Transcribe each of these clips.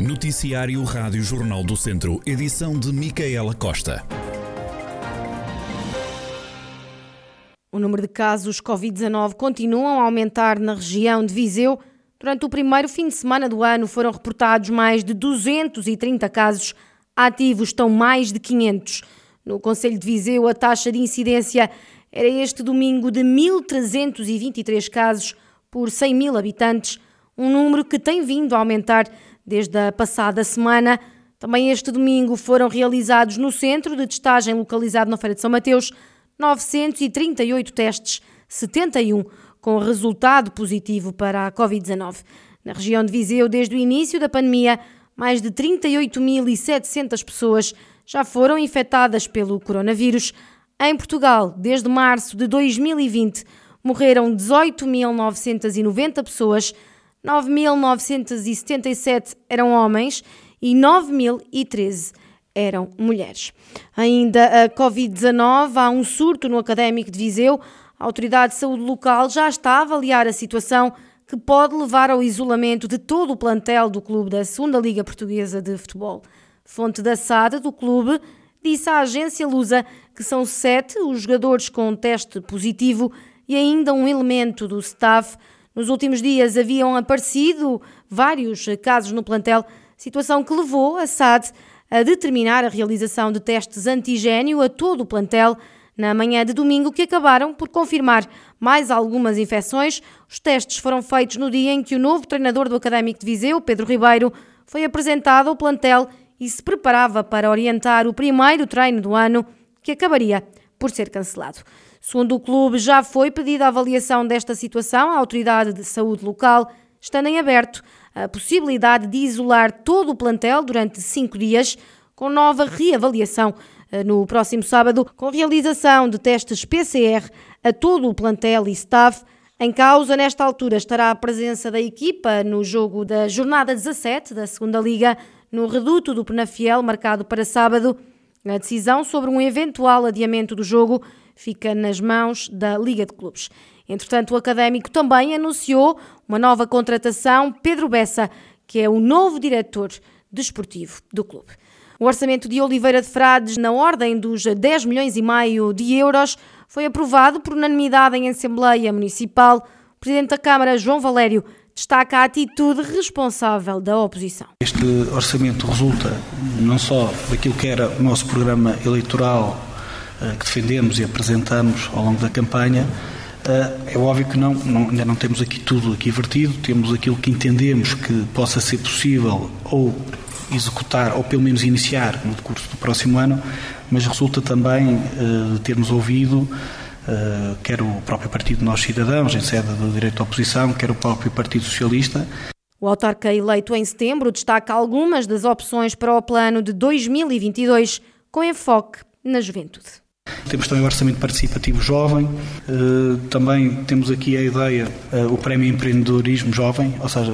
Noticiário Rádio Jornal do Centro, edição de Micaela Costa. O número de casos Covid-19 continuam a aumentar na região de Viseu. Durante o primeiro fim de semana do ano foram reportados mais de 230 casos, ativos estão mais de 500. No Conselho de Viseu, a taxa de incidência era este domingo de 1.323 casos por 100 mil habitantes, um número que tem vindo a aumentar Desde a passada semana, também este domingo foram realizados no centro de testagem localizado na Feira de São Mateus 938 testes, 71 com resultado positivo para a Covid-19. Na região de Viseu, desde o início da pandemia, mais de 38.700 pessoas já foram infectadas pelo coronavírus. Em Portugal, desde março de 2020, morreram 18.990 pessoas, 9.977 eram homens e 9.013 eram mulheres. Ainda a Covid-19, há um surto no Académico de Viseu. A Autoridade de Saúde Local já está a avaliar a situação que pode levar ao isolamento de todo o plantel do clube da Segunda Liga Portuguesa de Futebol. Fonte da SAD do clube disse à agência Lusa que são sete os jogadores com teste positivo e ainda um elemento do staff nos últimos dias haviam aparecido vários casos no plantel, situação que levou a SAD a determinar a realização de testes antigênio a todo o plantel na manhã de domingo, que acabaram por confirmar mais algumas infecções. Os testes foram feitos no dia em que o novo treinador do Académico de Viseu, Pedro Ribeiro, foi apresentado ao plantel e se preparava para orientar o primeiro treino do ano, que acabaria por ser cancelado. Segundo o clube, já foi pedida a avaliação desta situação à Autoridade de Saúde Local, estando em aberto a possibilidade de isolar todo o plantel durante cinco dias, com nova reavaliação eh, no próximo sábado, com realização de testes PCR a todo o plantel e staff. Em causa, nesta altura, estará a presença da equipa no jogo da jornada 17 da Segunda Liga, no reduto do Penafiel, marcado para sábado. A decisão sobre um eventual adiamento do jogo fica nas mãos da Liga de Clubes. Entretanto, o Académico também anunciou uma nova contratação, Pedro Bessa, que é o novo diretor desportivo do clube. O orçamento de Oliveira de Frades, na ordem dos 10 milhões e meio de euros, foi aprovado por unanimidade em Assembleia Municipal. O Presidente da Câmara, João Valério, destaca a atitude responsável da oposição. Este orçamento resulta não só daquilo que era o nosso programa eleitoral que defendemos e apresentamos ao longo da campanha, eh, é óbvio que não, não, ainda não temos aqui tudo aqui vertido, temos aquilo que entendemos que possa ser possível ou executar ou pelo menos iniciar no curso do próximo ano, mas resulta também uh, de termos ouvido uh, quer o próprio Partido Nós Cidadãos, em sede do direito à oposição, quer o próprio Partido Socialista. O autarca eleito em setembro destaca algumas das opções para o plano de 2022, com enfoque na juventude. Temos também o Orçamento Participativo Jovem, eh, também temos aqui a ideia, eh, o Prémio Empreendedorismo Jovem, ou seja,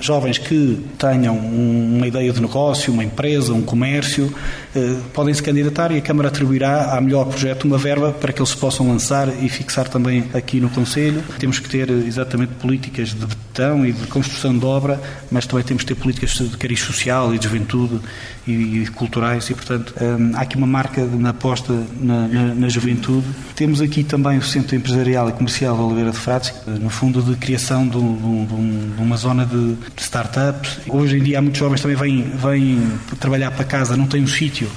jovens que tenham uma ideia de negócio, uma empresa, um comércio, eh, podem se candidatar e a Câmara atribuirá a melhor projeto uma verba para que eles se possam lançar e fixar também aqui no Conselho. Temos que ter exatamente políticas de betão e de construção de obra, mas também temos que ter políticas de cariz social e de juventude e, culturais e, portanto, há aqui uma marca na aposta na, na, na, juventude. Temos aqui também o Centro Empresarial e Comercial Oliveira de Frades, no fundo de criação de, de, de uma zona de, de startups. Hoje em dia há muitos jovens também vêm, vêm trabalhar para casa, não têm um sítio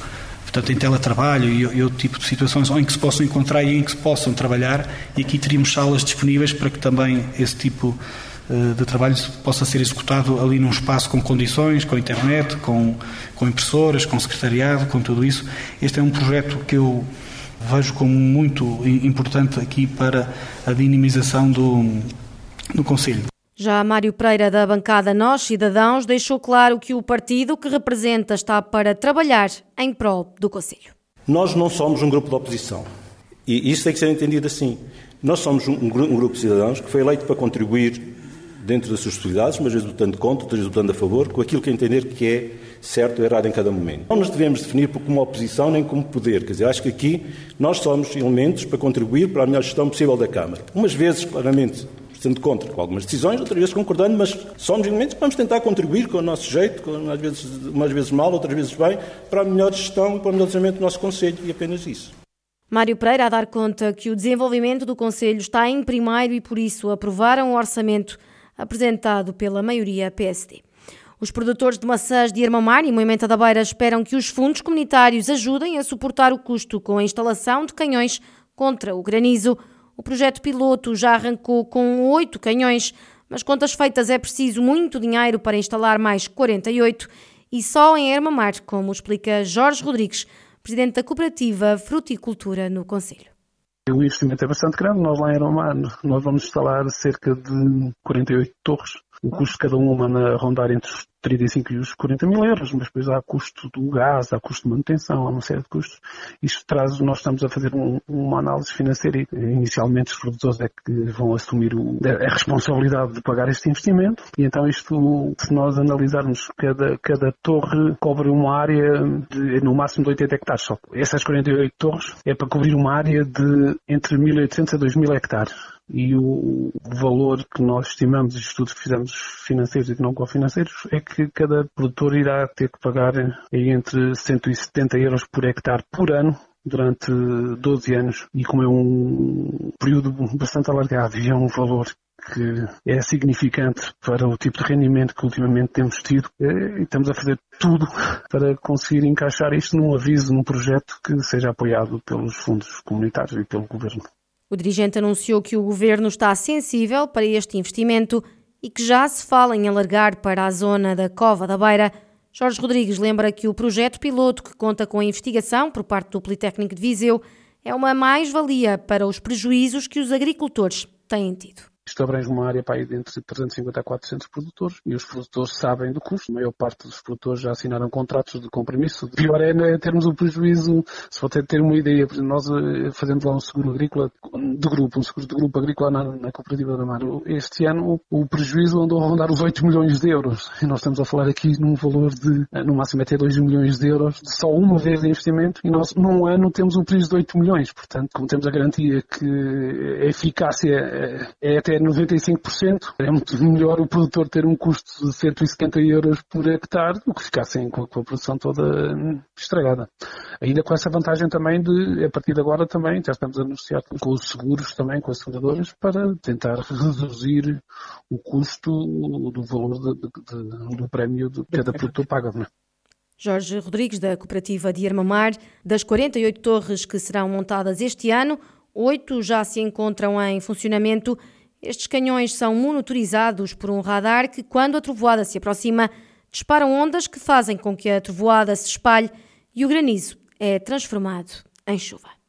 portanto, em teletrabalho e, e outro tipo de situações em que se possam encontrar e em que se possam trabalhar, e aqui teríamos salas disponíveis para que também esse tipo eh, de trabalho possa ser executado ali num espaço com condições, com internet, com, com impressoras, com secretariado, com tudo isso. Este é um projeto que eu vejo como muito importante aqui para a dinamização do, do Conselho. Já Mário Pereira, da bancada Nós Cidadãos, deixou claro que o partido que representa está para trabalhar em prol do Conselho. Nós não somos um grupo de oposição. E isso tem que ser entendido assim. Nós somos um, um grupo de cidadãos que foi eleito para contribuir dentro das suas possibilidades, mas vezes lutando contra, outras vezes lutando a favor, com aquilo que entender que é certo ou errado em cada momento. Não nos devemos definir como oposição nem como poder. Quer dizer, acho que aqui nós somos elementos para contribuir para a melhor gestão possível da Câmara. Umas vezes, claramente, sendo contra com algumas decisões, outras vezes concordando, mas somos elementos que vamos tentar contribuir com o nosso jeito, com, às vezes, umas vezes mal, outras vezes bem, para a melhor gestão e para o melhor desenvolvimento do nosso Conselho, e apenas isso. Mário Pereira a dar conta que o desenvolvimento do Conselho está em primeiro e, por isso, aprovaram o orçamento apresentado pela maioria PSD. Os produtores de maçãs de Irmamar e Moimenta da Beira esperam que os fundos comunitários ajudem a suportar o custo com a instalação de canhões contra o granizo. O projeto piloto já arrancou com oito canhões, mas contas feitas é preciso muito dinheiro para instalar mais 48 e só em Irmamar, como explica Jorge Rodrigues, presidente da cooperativa Fruticultura no Conselho. O investimento é bastante grande. Nós lá em Irmamar nós vamos instalar cerca de 48 torres. O custo de cada uma na rondar entre os 35 e os 40 mil euros, mas depois há custo do gás, há custo de manutenção, há uma série de custos. Isto traz, nós estamos a fazer um, uma análise financeira e inicialmente os produtores é que vão assumir o, a responsabilidade de pagar este investimento e então isto, se nós analisarmos cada, cada torre cobre uma área de, no máximo de 80 hectares só. Essas 48 torres é para cobrir uma área de entre 1.800 a 2.000 hectares e o valor que nós estimamos, os estudos que fizemos financeiros e não cofinanceiros, é que cada produtor irá ter que pagar entre 170 euros por hectare por ano durante 12 anos e como é um período bastante alargado e é um valor que é significante para o tipo de rendimento que ultimamente temos tido é, e estamos a fazer tudo para conseguir encaixar isto num aviso, num projeto que seja apoiado pelos fundos comunitários e pelo Governo. O dirigente anunciou que o governo está sensível para este investimento e que já se fala em alargar para a zona da Cova da Beira. Jorge Rodrigues lembra que o projeto piloto, que conta com a investigação por parte do Politécnico de Viseu, é uma mais-valia para os prejuízos que os agricultores têm tido. Isto abrange uma área para aí de entre 350 a 400 produtores e os produtores sabem do custo. A maior parte dos produtores já assinaram contratos de compromisso. Pior é né, termos o prejuízo, se for ter uma ideia, nós eh, fazemos lá um seguro agrícola de grupo, um seguro de grupo agrícola na, na cooperativa da Mar. Este ano o prejuízo andou a rondar os 8 milhões de euros e nós estamos a falar aqui num valor de, eh, no máximo até 2 milhões de euros, de só uma vez de investimento e nós num ano temos um prejuízo de 8 milhões. Portanto, como temos a garantia que a eficácia é, até 95%. É muito melhor o produtor ter um custo de 170 euros por hectare do que ficar sem com a, produção toda estragada. Ainda com essa vantagem também de, a partir de agora também, já estamos a anunciar com os seguros também, com as seguradoras, para tentar reduzir o custo do valor de, de, do prémio que cada produtor paga. Não é? Jorge Rodrigues, da Cooperativa de Armamar, das 48 torres que serão montadas este ano, oito já se encontram em funcionamento estes canhões são monitorizados por um radar que, quando a trovoada se aproxima, disparam ondas que fazem com que a trovoada se espalhe e o granizo é transformado em chuva.